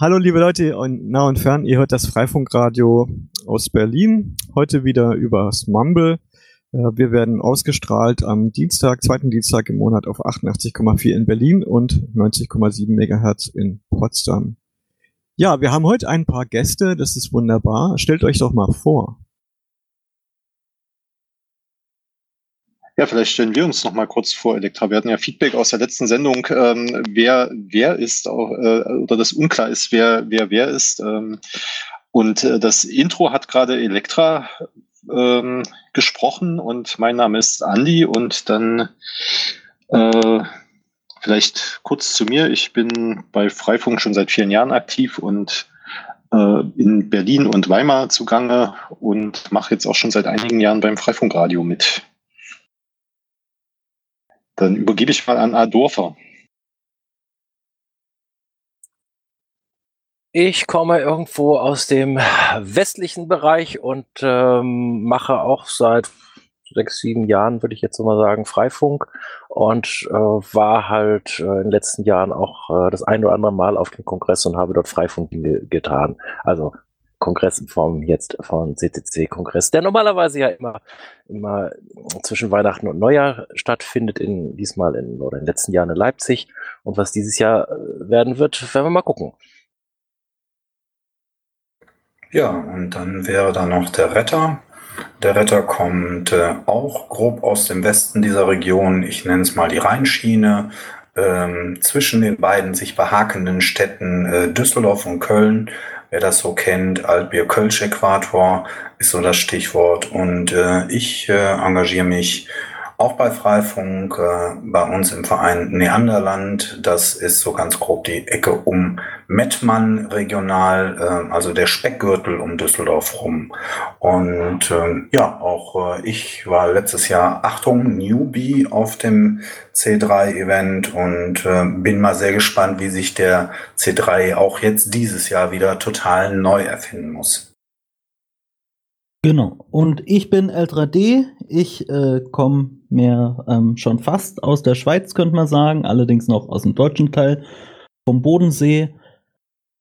Hallo liebe Leute nah und fern, ihr hört das Freifunkradio aus Berlin. Heute wieder übers Mumble. Äh, wir werden ausgestrahlt am Dienstag, zweiten Dienstag im Monat auf 88,4 in Berlin und 90,7 Megahertz in Potsdam. Ja, wir haben heute ein paar Gäste, das ist wunderbar. Stellt euch doch mal vor. Ja, vielleicht stellen wir uns noch mal kurz vor, Elektra. Wir hatten ja Feedback aus der letzten Sendung, ähm, wer wer ist auch, äh, oder das unklar ist, wer wer wer ist. Ähm, und äh, das Intro hat gerade Elektra ähm, gesprochen und mein Name ist Andi und dann äh, vielleicht kurz zu mir. Ich bin bei Freifunk schon seit vielen Jahren aktiv und äh, in Berlin und Weimar zugange und mache jetzt auch schon seit einigen Jahren beim Freifunkradio mit. Dann übergebe ich mal an Adorfer. Ich komme irgendwo aus dem westlichen Bereich und ähm, mache auch seit sechs, sieben Jahren, würde ich jetzt mal sagen, Freifunk und äh, war halt äh, in den letzten Jahren auch äh, das ein oder andere Mal auf dem Kongress und habe dort Freifunk getan. Also Kongress in Form jetzt von CCC-Kongress, der normalerweise ja immer, immer zwischen Weihnachten und Neujahr stattfindet, in, diesmal in, oder in den letzten Jahren in Leipzig. Und was dieses Jahr äh, werden wird, werden wir mal gucken. Ja, und dann wäre da noch der Retter. Der Retter kommt äh, auch grob aus dem Westen dieser Region. Ich nenne es mal die Rheinschiene. Ähm, zwischen den beiden sich behakenden Städten äh, Düsseldorf und Köln Wer das so kennt, Altbier-Kölsch-Äquator ist so das Stichwort. Und äh, ich äh, engagiere mich auch bei Freifunk, äh, bei uns im Verein Neanderland. Das ist so ganz grob die Ecke um Mettmann regional, äh, also der Speckgürtel um Düsseldorf rum. Und äh, ja, auch äh, ich war letztes Jahr, Achtung, Newbie auf dem C3-Event und äh, bin mal sehr gespannt, wie sich der C3 auch jetzt dieses Jahr wieder total neu erfinden muss. Genau. Und ich bin L3D. Ich äh, komme mehr ähm, schon fast aus der Schweiz, könnte man sagen, allerdings noch aus dem deutschen Teil vom Bodensee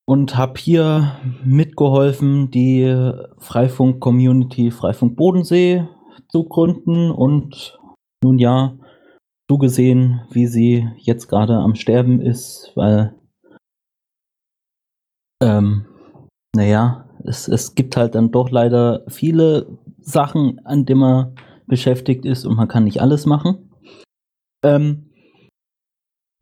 und habe hier mitgeholfen, die Freifunk-Community Freifunk Bodensee zu gründen und nun ja, zugesehen, wie sie jetzt gerade am Sterben ist, weil ähm, naja, es, es gibt halt dann doch leider viele Sachen, an denen man beschäftigt ist und man kann nicht alles machen. Ähm,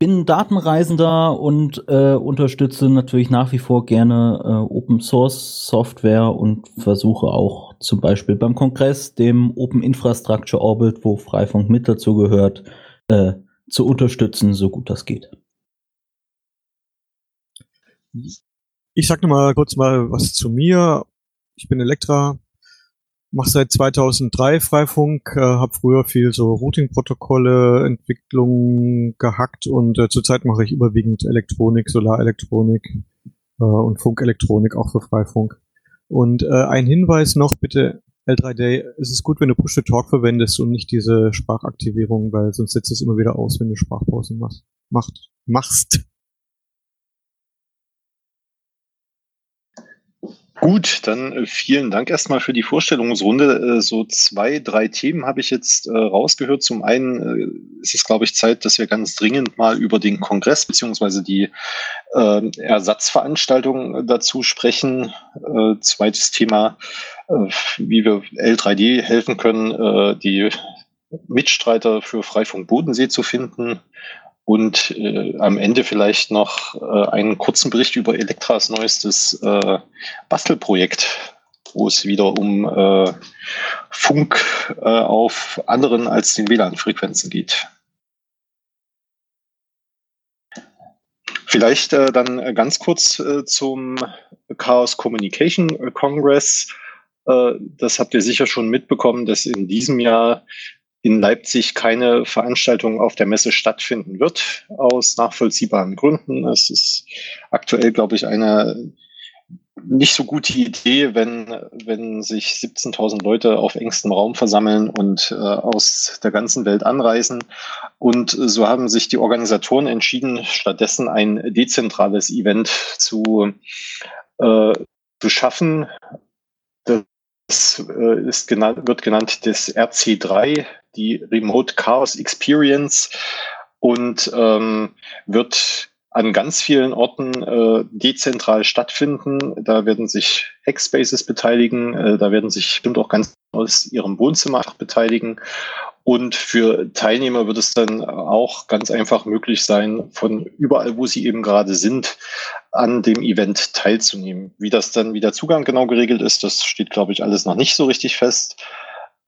bin Datenreisender und äh, unterstütze natürlich nach wie vor gerne äh, Open Source Software und versuche auch zum Beispiel beim Kongress, dem Open Infrastructure Orbit, wo Freifunk mit dazu gehört, äh, zu unterstützen, so gut das geht. Ich sag noch mal kurz mal was zu mir. Ich bin Elektra, mache seit 2003 Freifunk, äh, habe früher viel so Routing-Protokolle, Entwicklung gehackt und äh, zurzeit mache ich überwiegend Elektronik, Solarelektronik äh, und Funkelektronik auch für Freifunk. Und äh, ein Hinweis noch bitte, L3Day, es ist gut, wenn du Push-to-Talk verwendest und nicht diese Sprachaktivierung, weil sonst setzt es immer wieder aus, wenn du Sprachpausen machst. Machst. Gut, dann äh, vielen Dank erstmal für die Vorstellungsrunde. Äh, so zwei, drei Themen habe ich jetzt äh, rausgehört. Zum einen ist es, glaube ich, Zeit, dass wir ganz dringend mal über den Kongress beziehungsweise die äh, Ersatzveranstaltung dazu sprechen. Zweites Thema, wie wir L3D helfen können, die Mitstreiter für Freifunk Bodensee zu finden und äh, am Ende vielleicht noch äh, einen kurzen Bericht über Elektras neuestes äh, Bastelprojekt, wo es wieder um äh, Funk äh, auf anderen als den WLAN-Frequenzen geht. Vielleicht äh, dann ganz kurz äh, zum Chaos Communication Congress. Äh, das habt ihr sicher schon mitbekommen, dass in diesem Jahr in Leipzig keine Veranstaltung auf der Messe stattfinden wird, aus nachvollziehbaren Gründen. Es ist aktuell, glaube ich, eine nicht so gute Idee, wenn, wenn sich 17.000 Leute auf engstem Raum versammeln und äh, aus der ganzen Welt anreisen. Und so haben sich die Organisatoren entschieden, stattdessen ein dezentrales Event zu, äh, zu schaffen. Das äh, ist genannt, wird genannt das RC3, die Remote Chaos Experience und ähm, wird an ganz vielen Orten äh, dezentral stattfinden. Da werden sich Hackspaces beteiligen, äh, da werden sich bestimmt auch ganz aus ihrem Wohnzimmer beteiligen. Und für Teilnehmer wird es dann auch ganz einfach möglich sein, von überall, wo sie eben gerade sind, an dem Event teilzunehmen. Wie das dann, wie der Zugang genau geregelt ist, das steht, glaube ich, alles noch nicht so richtig fest.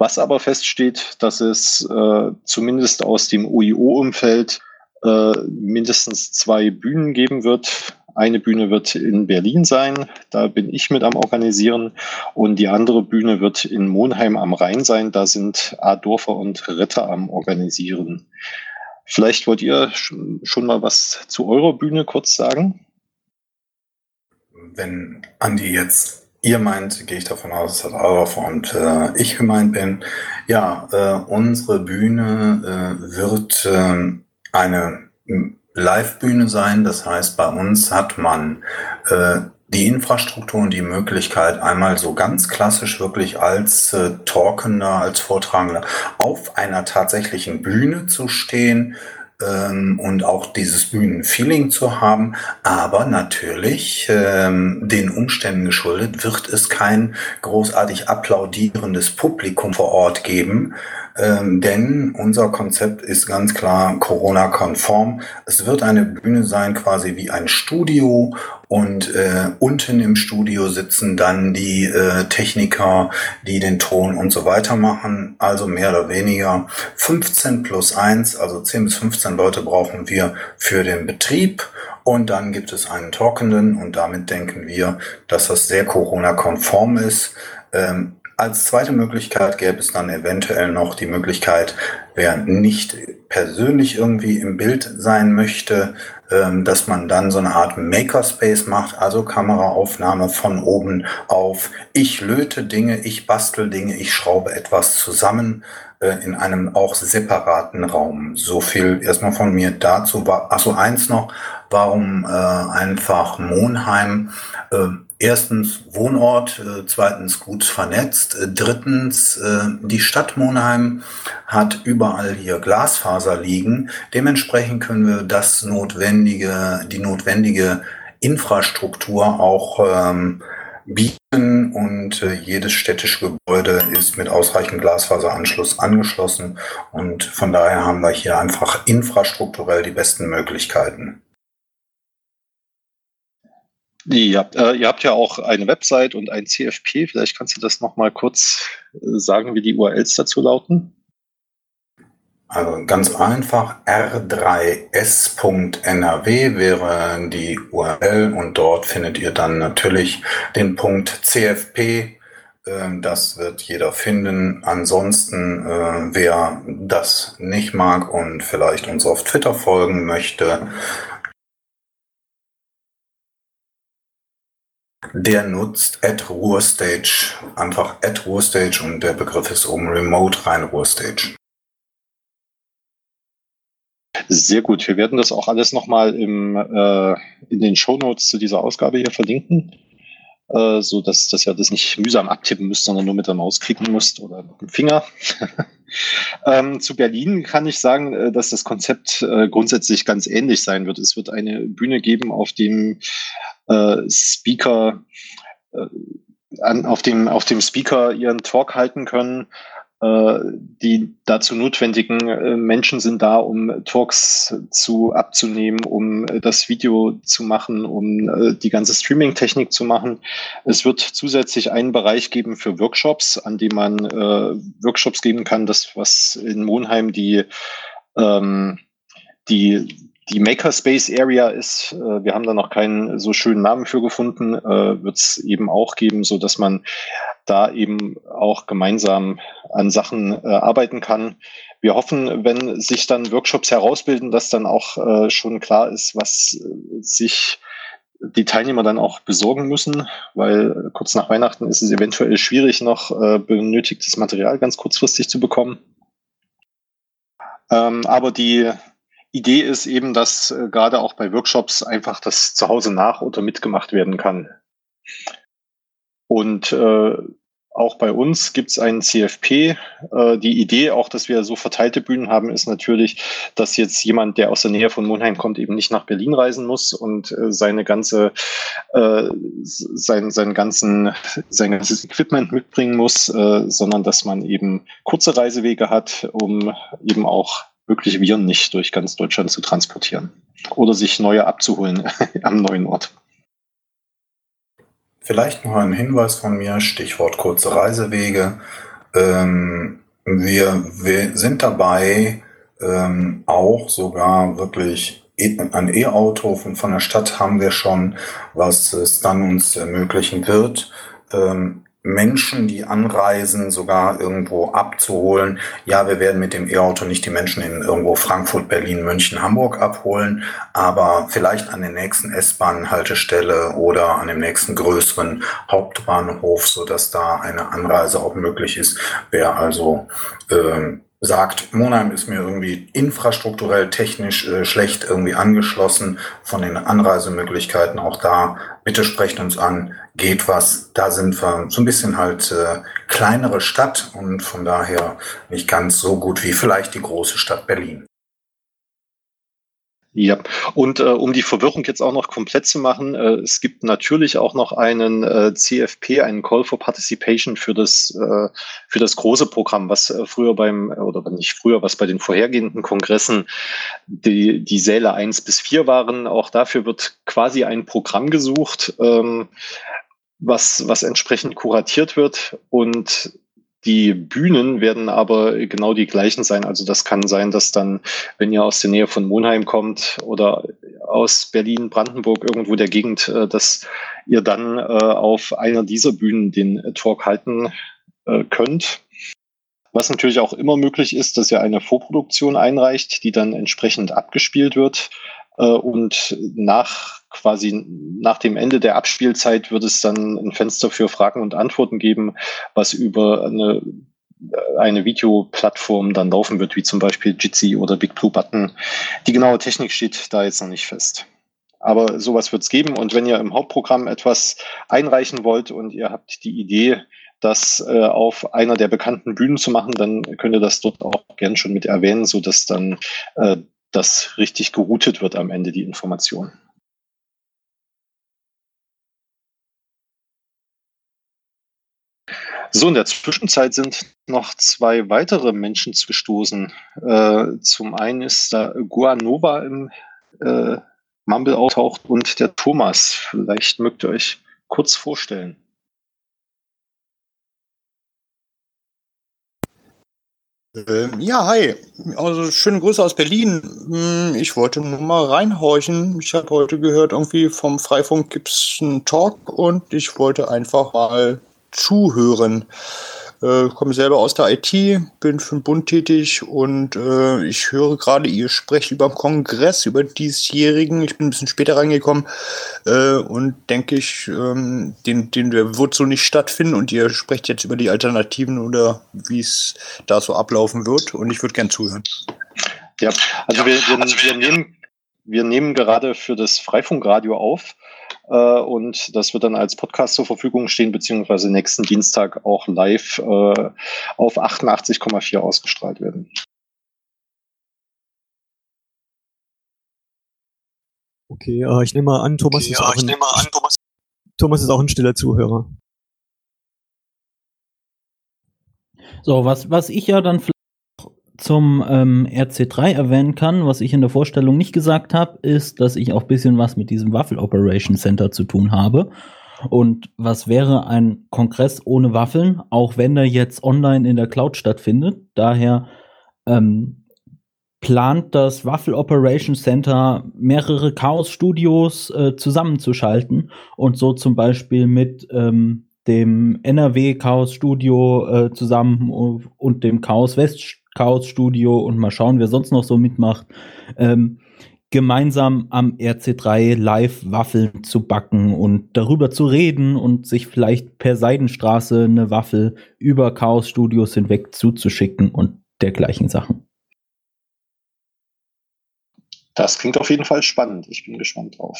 Was aber feststeht, dass es äh, zumindest aus dem OIO-Umfeld äh, mindestens zwei Bühnen geben wird. Eine Bühne wird in Berlin sein, da bin ich mit am Organisieren. Und die andere Bühne wird in Monheim am Rhein sein, da sind Adorfer und Ritter am Organisieren. Vielleicht wollt ihr schon mal was zu eurer Bühne kurz sagen? Wenn Andi jetzt ihr meint, gehe ich davon aus, dass Adorfer und äh, ich gemeint bin. Ja, äh, unsere Bühne äh, wird ähm, eine Live-Bühne sein. Das heißt, bei uns hat man äh, die Infrastruktur und die Möglichkeit, einmal so ganz klassisch wirklich als äh, Talkender, als Vortragender auf einer tatsächlichen Bühne zu stehen ähm, und auch dieses Bühnenfeeling zu haben. Aber natürlich ähm, den Umständen geschuldet wird es kein großartig applaudierendes Publikum vor Ort geben, ähm, denn unser Konzept ist ganz klar Corona-konform. Es wird eine Bühne sein, quasi wie ein Studio und äh, unten im Studio sitzen dann die äh, Techniker, die den Ton und so weiter machen. Also mehr oder weniger 15 plus 1, also 10 bis 15 Leute brauchen wir für den Betrieb. Und dann gibt es einen Talkenden und damit denken wir, dass das sehr Corona-konform ist. Ähm, als zweite Möglichkeit gäbe es dann eventuell noch die Möglichkeit, wer nicht persönlich irgendwie im Bild sein möchte, ähm, dass man dann so eine Art Makerspace macht, also Kameraaufnahme von oben auf. Ich löte Dinge, ich bastel Dinge, ich schraube etwas zusammen äh, in einem auch separaten Raum. So viel erstmal von mir dazu. Achso, eins noch, warum äh, einfach Monheim? Erstens Wohnort, äh, zweitens gut vernetzt, äh, drittens äh, die Stadt Monheim hat überall hier Glasfaser liegen. Dementsprechend können wir das notwendige, die notwendige Infrastruktur auch ähm, bieten und äh, jedes städtische Gebäude ist mit ausreichend Glasfaseranschluss angeschlossen und von daher haben wir hier einfach infrastrukturell die besten Möglichkeiten. Ihr habt, äh, ihr habt ja auch eine Website und ein CFP. Vielleicht kannst du das nochmal kurz äh, sagen, wie die URLs dazu lauten. Also ganz einfach, r3s.nrw wäre die URL und dort findet ihr dann natürlich den Punkt CFP. Ähm, das wird jeder finden. Ansonsten, äh, wer das nicht mag und vielleicht uns auf Twitter folgen möchte, der nutzt at Ruhrstage, einfach at Ruhrstage und der Begriff ist oben Remote rein Ruhrstage. Sehr gut. Wir werden das auch alles nochmal äh, in den Shownotes zu dieser Ausgabe hier verlinken, äh, so dass, dass ihr das nicht mühsam abtippen müsst, sondern nur mit der Maus klicken müsst oder mit dem Finger. ähm, zu Berlin kann ich sagen, äh, dass das Konzept äh, grundsätzlich ganz ähnlich sein wird. Es wird eine Bühne geben, auf dem äh, Speaker äh, an, auf dem auf dem Speaker ihren Talk halten können. Äh, die dazu notwendigen äh, Menschen sind da, um Talks zu abzunehmen, um das Video zu machen, um äh, die ganze Streaming-Technik zu machen. Es wird zusätzlich einen Bereich geben für Workshops, an dem man äh, Workshops geben kann, das was in Monheim die ähm, die die Makerspace Area ist, äh, wir haben da noch keinen so schönen Namen für gefunden, äh, wird es eben auch geben, so dass man da eben auch gemeinsam an Sachen äh, arbeiten kann. Wir hoffen, wenn sich dann Workshops herausbilden, dass dann auch äh, schon klar ist, was sich die Teilnehmer dann auch besorgen müssen, weil kurz nach Weihnachten ist es eventuell schwierig, noch äh, benötigtes Material ganz kurzfristig zu bekommen. Ähm, aber die Idee ist eben, dass äh, gerade auch bei Workshops einfach das zu Hause nach oder mitgemacht werden kann. Und äh, auch bei uns gibt es einen CFP. Äh, die Idee, auch dass wir so verteilte Bühnen haben, ist natürlich, dass jetzt jemand, der aus der Nähe von Monheim kommt, eben nicht nach Berlin reisen muss und äh, seine ganze, äh, sein, sein, ganzen, sein ganzes Equipment mitbringen muss, äh, sondern dass man eben kurze Reisewege hat, um eben auch mögliche Viren nicht durch ganz Deutschland zu transportieren oder sich neue abzuholen am neuen Ort. Vielleicht noch ein Hinweis von mir, Stichwort kurze Reisewege. Ähm, wir, wir sind dabei, ähm, auch sogar wirklich e, ein E-Auto von, von der Stadt haben wir schon, was es dann uns ermöglichen wird, ähm, Menschen, die anreisen, sogar irgendwo abzuholen. Ja, wir werden mit dem E-Auto nicht die Menschen in irgendwo Frankfurt, Berlin, München, Hamburg abholen, aber vielleicht an der nächsten S-Bahn-Haltestelle oder an dem nächsten größeren Hauptbahnhof, so dass da eine Anreise auch möglich ist. Wer also ähm, sagt, Monheim ist mir irgendwie infrastrukturell technisch äh, schlecht irgendwie angeschlossen von den Anreisemöglichkeiten. Auch da, bitte sprecht uns an, geht was. Da sind wir so ein bisschen halt äh, kleinere Stadt und von daher nicht ganz so gut wie vielleicht die große Stadt Berlin. Ja, und äh, um die Verwirrung jetzt auch noch komplett zu machen, äh, es gibt natürlich auch noch einen äh, CFP, einen Call for Participation für das, äh, für das große Programm, was äh, früher beim, oder nicht früher, was bei den vorhergehenden Kongressen die, die Säle eins bis vier waren. Auch dafür wird quasi ein Programm gesucht, ähm, was, was entsprechend kuratiert wird und die Bühnen werden aber genau die gleichen sein. Also das kann sein, dass dann, wenn ihr aus der Nähe von Monheim kommt oder aus Berlin, Brandenburg, irgendwo der Gegend, äh, dass ihr dann äh, auf einer dieser Bühnen den Talk halten äh, könnt. Was natürlich auch immer möglich ist, dass ihr eine Vorproduktion einreicht, die dann entsprechend abgespielt wird. Und nach quasi nach dem Ende der Abspielzeit wird es dann ein Fenster für Fragen und Antworten geben, was über eine, eine Videoplattform dann laufen wird, wie zum Beispiel Jitsi oder Big Blue Button. Die genaue Technik steht da jetzt noch nicht fest. Aber sowas wird es geben. Und wenn ihr im Hauptprogramm etwas einreichen wollt und ihr habt die Idee, das äh, auf einer der bekannten Bühnen zu machen, dann könnt ihr das dort auch gern schon mit erwähnen, sodass dann äh, das richtig geroutet wird am Ende, die Information. So, in der Zwischenzeit sind noch zwei weitere Menschen gestoßen. Äh, zum einen ist da Guanova im äh, Mumble auftaucht und der Thomas. Vielleicht mögt ihr euch kurz vorstellen. Ähm, ja, hi. Also schöne Grüße aus Berlin. Hm, ich wollte nur mal reinhorchen. Ich habe heute gehört, irgendwie vom Freifunk gibt es einen Talk und ich wollte einfach mal zuhören. Äh, komme selber aus der IT, bin für den Bund tätig und äh, ich höre gerade, ihr sprecht über den Kongress, über diesjährigen. Ich bin ein bisschen später reingekommen äh, und denke ich, ähm, den, den wird so nicht stattfinden und ihr sprecht jetzt über die Alternativen oder wie es da so ablaufen wird und ich würde gern zuhören. Ja, also wir, wir, wir, nehmen, wir nehmen gerade für das Freifunkradio auf und das wird dann als Podcast zur Verfügung stehen, beziehungsweise nächsten Dienstag auch live äh, auf 88,4 ausgestrahlt werden. Okay, äh, ich nehme mal an, Thomas, okay, ist, auch ein, an, Thomas. Thomas ist auch ein stiller Zuhörer. So, was, was ich ja dann vielleicht zum ähm, RC3 erwähnen kann, was ich in der Vorstellung nicht gesagt habe, ist, dass ich auch bisschen was mit diesem Waffel Operation Center zu tun habe. Und was wäre ein Kongress ohne Waffeln, auch wenn er jetzt online in der Cloud stattfindet? Daher ähm, plant das Waffel Operation Center mehrere Chaos-Studios äh, zusammenzuschalten und so zum Beispiel mit ähm, dem NRW Chaos Studio äh, zusammen und dem Chaos West Chaos Studio und mal schauen, wer sonst noch so mitmacht, ähm, gemeinsam am RC3 live Waffeln zu backen und darüber zu reden und sich vielleicht per Seidenstraße eine Waffel über Chaos Studios hinweg zuzuschicken und dergleichen Sachen. Das klingt auf jeden Fall spannend. Ich bin gespannt drauf.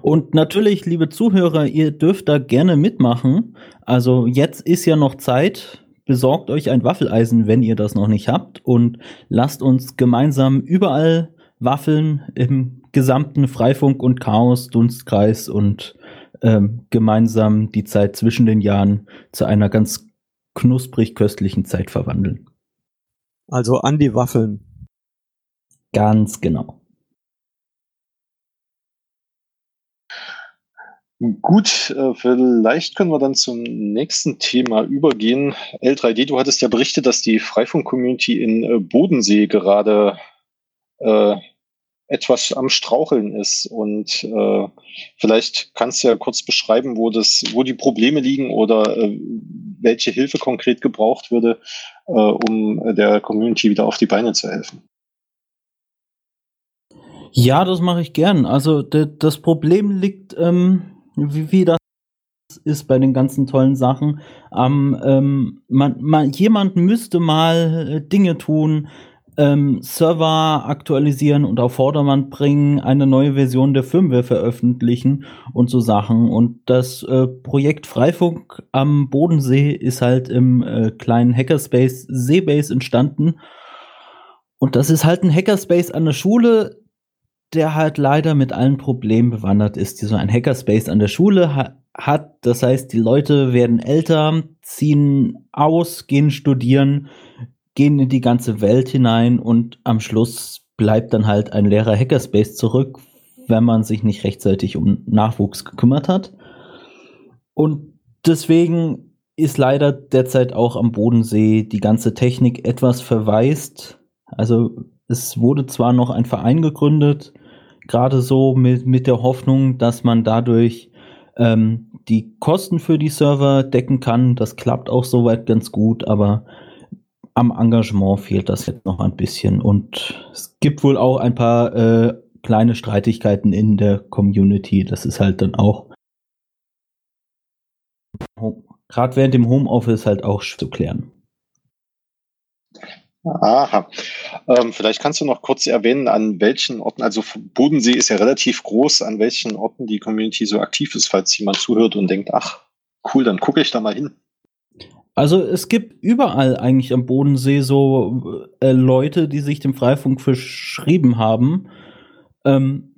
Und natürlich, liebe Zuhörer, ihr dürft da gerne mitmachen. Also jetzt ist ja noch Zeit. Besorgt euch ein Waffeleisen, wenn ihr das noch nicht habt. Und lasst uns gemeinsam überall Waffeln im gesamten Freifunk und Chaos, Dunstkreis und ähm, gemeinsam die Zeit zwischen den Jahren zu einer ganz knusprig köstlichen Zeit verwandeln. Also an die Waffeln. Ganz genau. Gut, äh, vielleicht können wir dann zum nächsten Thema übergehen. L3D, du hattest ja berichtet, dass die Freifunk-Community in äh, Bodensee gerade äh, etwas am Straucheln ist. Und äh, vielleicht kannst du ja kurz beschreiben, wo das, wo die Probleme liegen oder äh, welche Hilfe konkret gebraucht würde, äh, um der Community wieder auf die Beine zu helfen. Ja, das mache ich gern. Also das Problem liegt, ähm, wie, wie das ist bei den ganzen tollen Sachen. Ähm, ähm, man, man, jemand müsste mal äh, Dinge tun, ähm, Server aktualisieren und auf Vordermann bringen, eine neue Version der Firmware veröffentlichen und so Sachen. Und das äh, Projekt Freifunk am Bodensee ist halt im äh, kleinen Hackerspace Seebase entstanden. Und das ist halt ein Hackerspace an der Schule, der halt leider mit allen Problemen bewandert ist, die so ein Hackerspace an der Schule ha hat. Das heißt, die Leute werden älter, ziehen aus, gehen studieren, gehen in die ganze Welt hinein und am Schluss bleibt dann halt ein leerer Hackerspace zurück, wenn man sich nicht rechtzeitig um Nachwuchs gekümmert hat. Und deswegen ist leider derzeit auch am Bodensee die ganze Technik etwas verwaist. Also es wurde zwar noch ein Verein gegründet, gerade so mit, mit der Hoffnung, dass man dadurch ähm, die Kosten für die Server decken kann. Das klappt auch soweit ganz gut, aber am Engagement fehlt das jetzt noch ein bisschen. Und es gibt wohl auch ein paar äh, kleine Streitigkeiten in der Community. Das ist halt dann auch gerade während dem Homeoffice halt auch zu klären. Aha. Ähm, vielleicht kannst du noch kurz erwähnen, an welchen Orten, also Bodensee ist ja relativ groß, an welchen Orten die Community so aktiv ist, falls jemand zuhört und denkt, ach, cool, dann gucke ich da mal hin. Also es gibt überall eigentlich am Bodensee so äh, Leute, die sich dem Freifunk verschrieben haben. Ähm,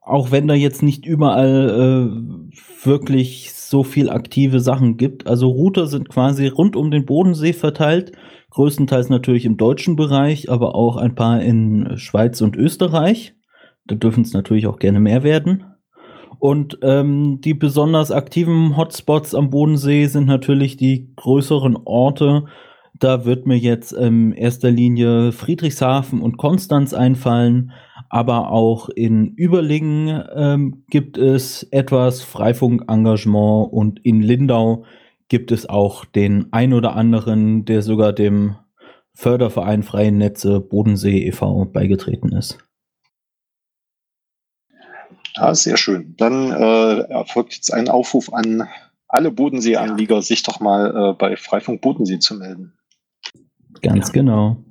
auch wenn da jetzt nicht überall äh, wirklich so viel aktive Sachen gibt. Also Router sind quasi rund um den Bodensee verteilt, größtenteils natürlich im deutschen Bereich, aber auch ein paar in Schweiz und Österreich. Da dürfen es natürlich auch gerne mehr werden. Und ähm, die besonders aktiven Hotspots am Bodensee sind natürlich die größeren Orte. Da wird mir jetzt in erster Linie Friedrichshafen und Konstanz einfallen, aber auch in Überlingen ähm, gibt es etwas Freifunk-Engagement und in Lindau gibt es auch den ein oder anderen, der sogar dem Förderverein Freie Netze Bodensee e.V. beigetreten ist. Ja, sehr schön. Dann äh, erfolgt jetzt ein Aufruf an alle Bodensee-Anlieger, sich doch mal äh, bei Freifunk Bodensee zu melden. Ganz ja. genau.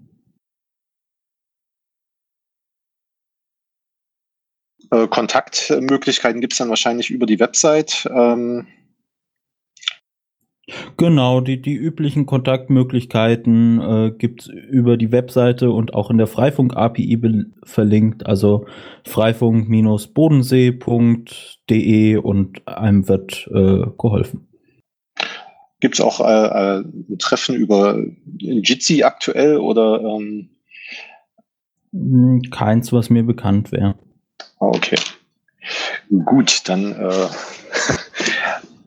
Äh, Kontaktmöglichkeiten gibt es dann wahrscheinlich über die Website. Ähm, Genau, die, die üblichen Kontaktmöglichkeiten äh, gibt über die Webseite und auch in der Freifunk-API verlinkt, also freifunk-bodensee.de und einem wird äh, geholfen. Gibt es auch äh, äh, Treffen über Jitsi aktuell oder? Ähm hm, Keins, was mir bekannt wäre. Okay. Gut, dann äh,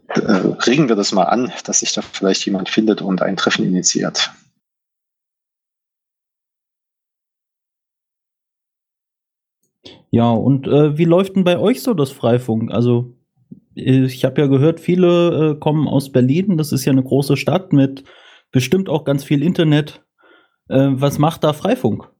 äh, regen wir das mal an, dass sich da vielleicht jemand findet und ein Treffen initiiert. Ja, und äh, wie läuft denn bei euch so das Freifunk? Also, ich habe ja gehört, viele äh, kommen aus Berlin. Das ist ja eine große Stadt mit bestimmt auch ganz viel Internet. Äh, was macht da Freifunk?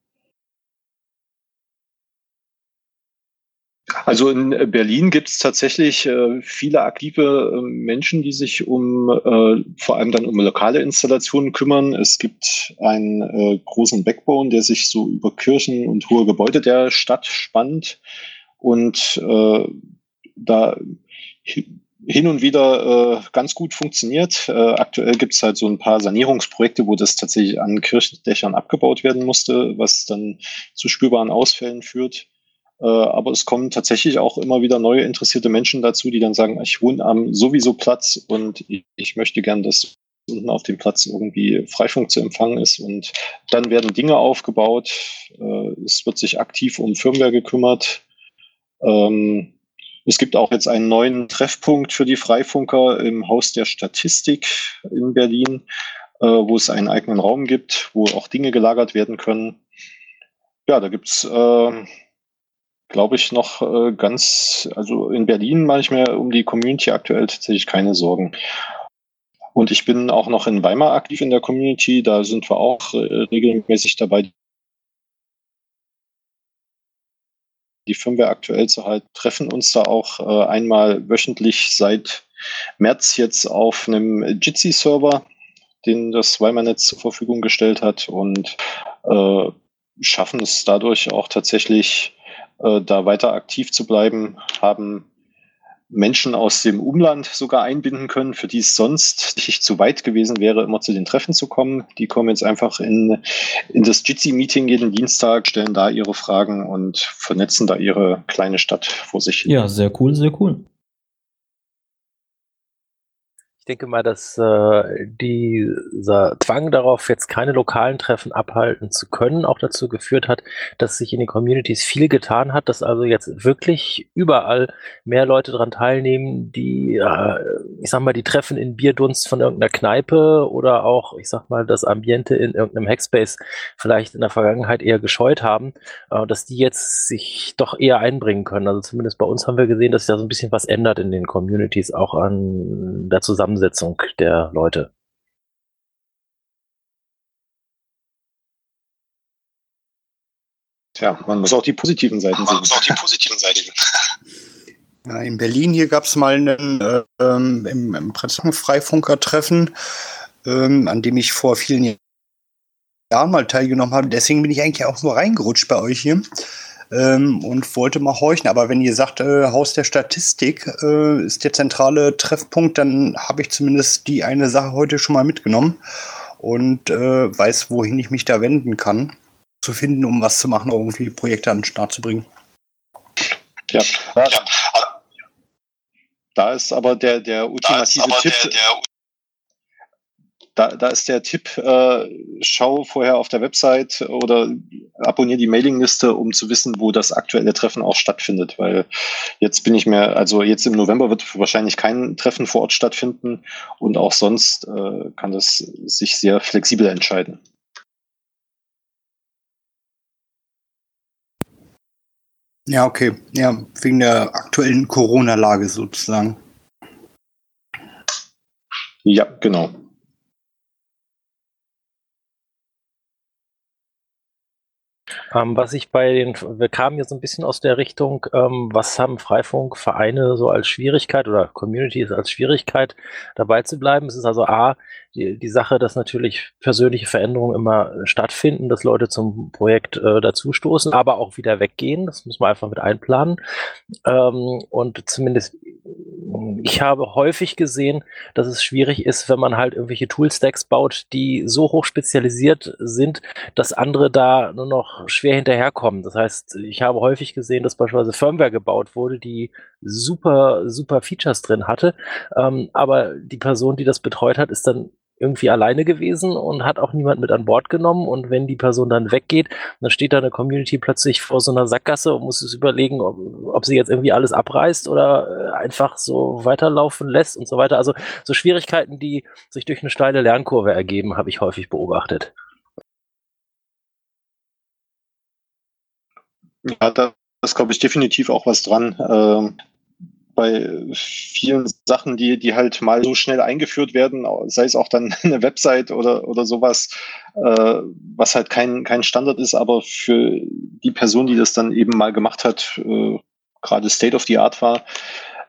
Also in Berlin gibt es tatsächlich äh, viele aktive äh, Menschen, die sich um äh, vor allem dann um lokale Installationen kümmern. Es gibt einen äh, großen Backbone, der sich so über Kirchen und hohe Gebäude der Stadt spannt und äh, da hin und wieder äh, ganz gut funktioniert. Äh, aktuell gibt es halt so ein paar Sanierungsprojekte, wo das tatsächlich an Kirchendächern abgebaut werden musste, was dann zu spürbaren Ausfällen führt. Äh, aber es kommen tatsächlich auch immer wieder neue interessierte Menschen dazu, die dann sagen, ich wohne am sowieso Platz und ich, möchte gern, dass unten auf dem Platz irgendwie Freifunk zu empfangen ist. Und dann werden Dinge aufgebaut. Äh, es wird sich aktiv um Firmware gekümmert. Ähm, es gibt auch jetzt einen neuen Treffpunkt für die Freifunker im Haus der Statistik in Berlin, äh, wo es einen eigenen Raum gibt, wo auch Dinge gelagert werden können. Ja, da gibt's, äh, glaube ich, noch äh, ganz, also in Berlin mache ich mir um die Community aktuell tatsächlich keine Sorgen. Und ich bin auch noch in Weimar aktiv in der Community. Da sind wir auch äh, regelmäßig dabei, die Firmware aktuell zu halten, treffen uns da auch äh, einmal wöchentlich seit März jetzt auf einem Jitsi-Server, den das Weimar-Netz zur Verfügung gestellt hat und äh, schaffen es dadurch auch tatsächlich, äh, da weiter aktiv zu bleiben, haben Menschen aus dem Umland sogar einbinden können, für die es sonst nicht zu weit gewesen wäre, immer zu den Treffen zu kommen. Die kommen jetzt einfach in, in das Jitsi-Meeting jeden Dienstag, stellen da ihre Fragen und vernetzen da ihre kleine Stadt vor sich hin. Ja, sehr cool, sehr cool denke mal, dass äh, dieser Zwang darauf, jetzt keine lokalen Treffen abhalten zu können, auch dazu geführt hat, dass sich in den Communities viel getan hat, dass also jetzt wirklich überall mehr Leute daran teilnehmen, die, äh, ich sag mal, die Treffen in Bierdunst von irgendeiner Kneipe oder auch, ich sag mal, das Ambiente in irgendeinem Hackspace vielleicht in der Vergangenheit eher gescheut haben, äh, dass die jetzt sich doch eher einbringen können. Also zumindest bei uns haben wir gesehen, dass sich da so ein bisschen was ändert in den Communities, auch an der Zusammenarbeit Zusammensetzung der Leute. Tja, man muss auch die positiven Seiten sehen. Man muss auch die positiven Seiten Ja, in Berlin hier gab es mal einen äh, ähm, im, im Freifunker-Treffen, ähm, an dem ich vor vielen Jahren mal teilgenommen habe. Deswegen bin ich eigentlich auch nur reingerutscht bei euch hier ähm, und wollte mal horchen. Aber wenn ihr sagt, äh, Haus der Statistik äh, ist der zentrale Treffpunkt, dann habe ich zumindest die eine Sache heute schon mal mitgenommen und äh, weiß, wohin ich mich da wenden kann, zu finden, um was zu machen, irgendwie Projekte an den Start zu bringen. Ja, ja. Da ist aber der, der ultimative Tipp. Der, der da, da ist der Tipp, äh, schau vorher auf der Website oder abonniere die Mailingliste, um zu wissen, wo das aktuelle Treffen auch stattfindet. Weil jetzt bin ich mir, also jetzt im November wird wahrscheinlich kein Treffen vor Ort stattfinden und auch sonst äh, kann das sich sehr flexibel entscheiden. Ja, okay. Ja, wegen der aktuellen Corona-Lage sozusagen. Ja, genau. Ähm, was ich bei den, wir kamen so ein bisschen aus der Richtung, ähm, was haben Freifunkvereine so als Schwierigkeit oder Communities als Schwierigkeit dabei zu bleiben? Es ist also A, die, die Sache, dass natürlich persönliche Veränderungen immer stattfinden, dass Leute zum Projekt äh, dazustoßen, aber auch wieder weggehen. Das muss man einfach mit einplanen. Ähm, und zumindest ich habe häufig gesehen, dass es schwierig ist, wenn man halt irgendwelche Toolstacks baut, die so hoch spezialisiert sind, dass andere da nur noch schwer hinterherkommen. Das heißt, ich habe häufig gesehen, dass beispielsweise Firmware gebaut wurde, die super, super Features drin hatte, ähm, aber die Person, die das betreut hat, ist dann irgendwie alleine gewesen und hat auch niemand mit an Bord genommen. Und wenn die Person dann weggeht, dann steht da eine Community plötzlich vor so einer Sackgasse und muss es überlegen, ob, ob sie jetzt irgendwie alles abreißt oder äh, einfach so weiterlaufen lässt und so weiter. Also so Schwierigkeiten, die sich durch eine steile Lernkurve ergeben, habe ich häufig beobachtet. Ja, da ist, glaube ich, definitiv auch was dran. Ähm, bei vielen Sachen, die, die halt mal so schnell eingeführt werden, sei es auch dann eine Website oder, oder sowas, äh, was halt kein, kein Standard ist, aber für die Person, die das dann eben mal gemacht hat, äh, gerade State of the Art war,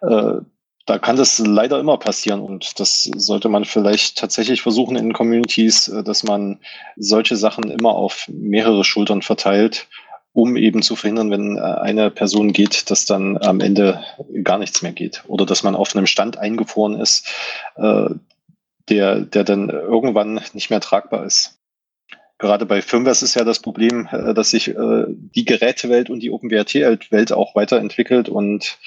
äh, da kann das leider immer passieren und das sollte man vielleicht tatsächlich versuchen in Communities, äh, dass man solche Sachen immer auf mehrere Schultern verteilt, um eben zu verhindern, wenn äh, eine Person geht, dass dann am Ende gar nichts mehr geht oder dass man auf einem Stand eingefroren ist, äh, der, der dann irgendwann nicht mehr tragbar ist gerade bei Firmware ist ja das Problem, dass sich die Gerätewelt und die OpenWrt-Welt auch weiterentwickelt und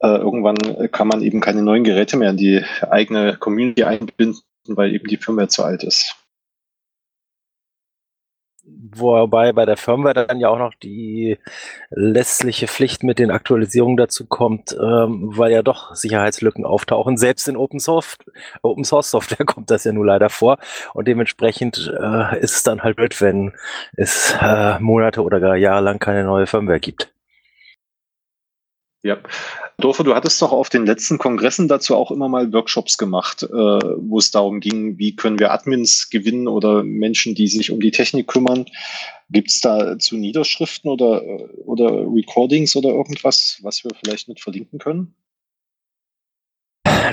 äh, irgendwann kann man eben keine neuen Geräte mehr in die eigene Community einbinden, weil eben die Firmware zu alt ist. Wobei bei der Firmware dann ja auch noch die lässliche Pflicht mit den Aktualisierungen dazu kommt, ähm, weil ja doch Sicherheitslücken auftauchen. Selbst in Open Source, Open Source Software kommt das ja nur leider vor. Und dementsprechend äh, ist es dann halt blöd, wenn es äh, Monate oder gar Jahre lang keine neue Firmware gibt. Ja. Dorfer, du hattest doch auf den letzten Kongressen dazu auch immer mal Workshops gemacht, äh, wo es darum ging, wie können wir Admins gewinnen oder Menschen, die sich um die Technik kümmern. Gibt es dazu Niederschriften oder, oder Recordings oder irgendwas, was wir vielleicht mit verlinken können?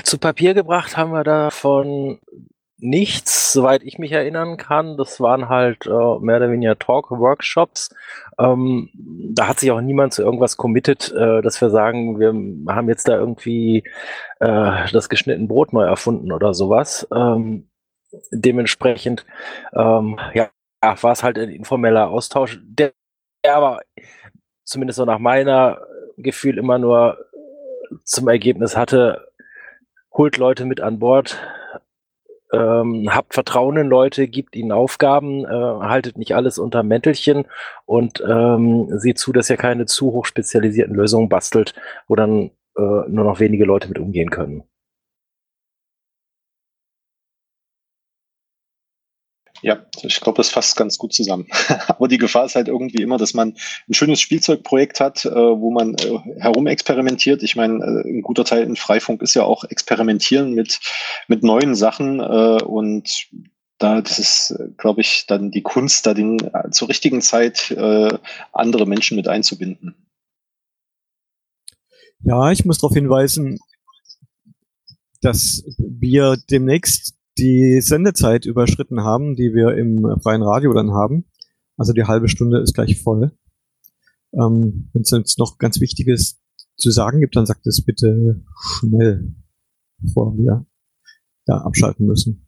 Zu Papier gebracht haben wir davon nichts, soweit ich mich erinnern kann. Das waren halt äh, mehr oder weniger Talk-Workshops. Ähm, da hat sich auch niemand zu irgendwas committed, äh, dass wir sagen, wir haben jetzt da irgendwie äh, das geschnitten Brot neu erfunden oder sowas. Ähm, dementsprechend ähm, ja, war es halt ein informeller Austausch, der, der aber zumindest so nach meiner Gefühl immer nur zum Ergebnis hatte, holt Leute mit an Bord, ähm, habt Vertrauen in Leute, gibt ihnen Aufgaben, äh, haltet nicht alles unter Mäntelchen und ähm, seht zu, dass ihr keine zu hoch spezialisierten Lösungen bastelt, wo dann äh, nur noch wenige Leute mit umgehen können. Ja, ich glaube, das fasst ganz gut zusammen. Aber die Gefahr ist halt irgendwie immer, dass man ein schönes Spielzeugprojekt hat, äh, wo man äh, herumexperimentiert. Ich meine, äh, ein guter Teil in Freifunk ist ja auch Experimentieren mit, mit neuen Sachen und da, das ist, glaube ich, dann die Kunst, da den, zur richtigen Zeit andere Menschen mit einzubinden. Ja, ich muss darauf hinweisen, dass wir demnächst die Sendezeit überschritten haben, die wir im freien Radio dann haben. Also die halbe Stunde ist gleich voll. Ähm, Wenn es jetzt noch ganz Wichtiges zu sagen gibt, dann sagt es bitte schnell, bevor wir da abschalten müssen.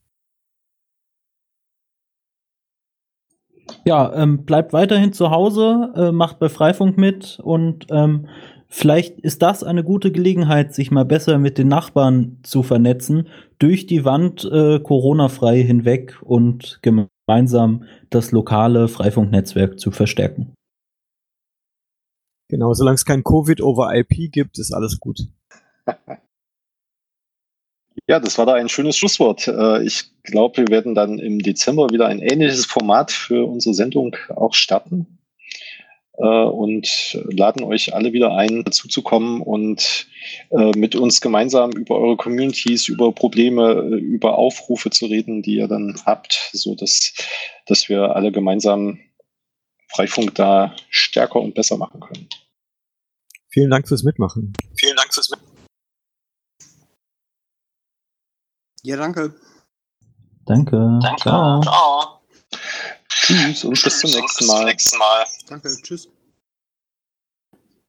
Ja, ähm, bleibt weiterhin zu Hause, äh, macht bei Freifunk mit und ähm, Vielleicht ist das eine gute Gelegenheit, sich mal besser mit den Nachbarn zu vernetzen, durch die Wand äh, Corona-frei hinweg und gemeinsam das lokale Freifunknetzwerk zu verstärken. Genau, solange es kein Covid over IP gibt, ist alles gut. Ja, das war da ein schönes Schlusswort. Äh, ich glaube, wir werden dann im Dezember wieder ein ähnliches Format für unsere Sendung auch starten. Äh, und laden euch alle wieder ein, dazuzukommen und äh, mit uns gemeinsam über eure Communities, über Probleme, äh, über Aufrufe zu reden, die ihr dann habt, so dass, dass wir alle gemeinsam Freifunk da stärker und besser machen können. Vielen Dank fürs Mitmachen. Vielen Dank fürs Mitmachen. Ja, danke. Danke. Danke. Ciao. Ciao. Tschüss und bis zum nächsten Mal. Danke, tschüss.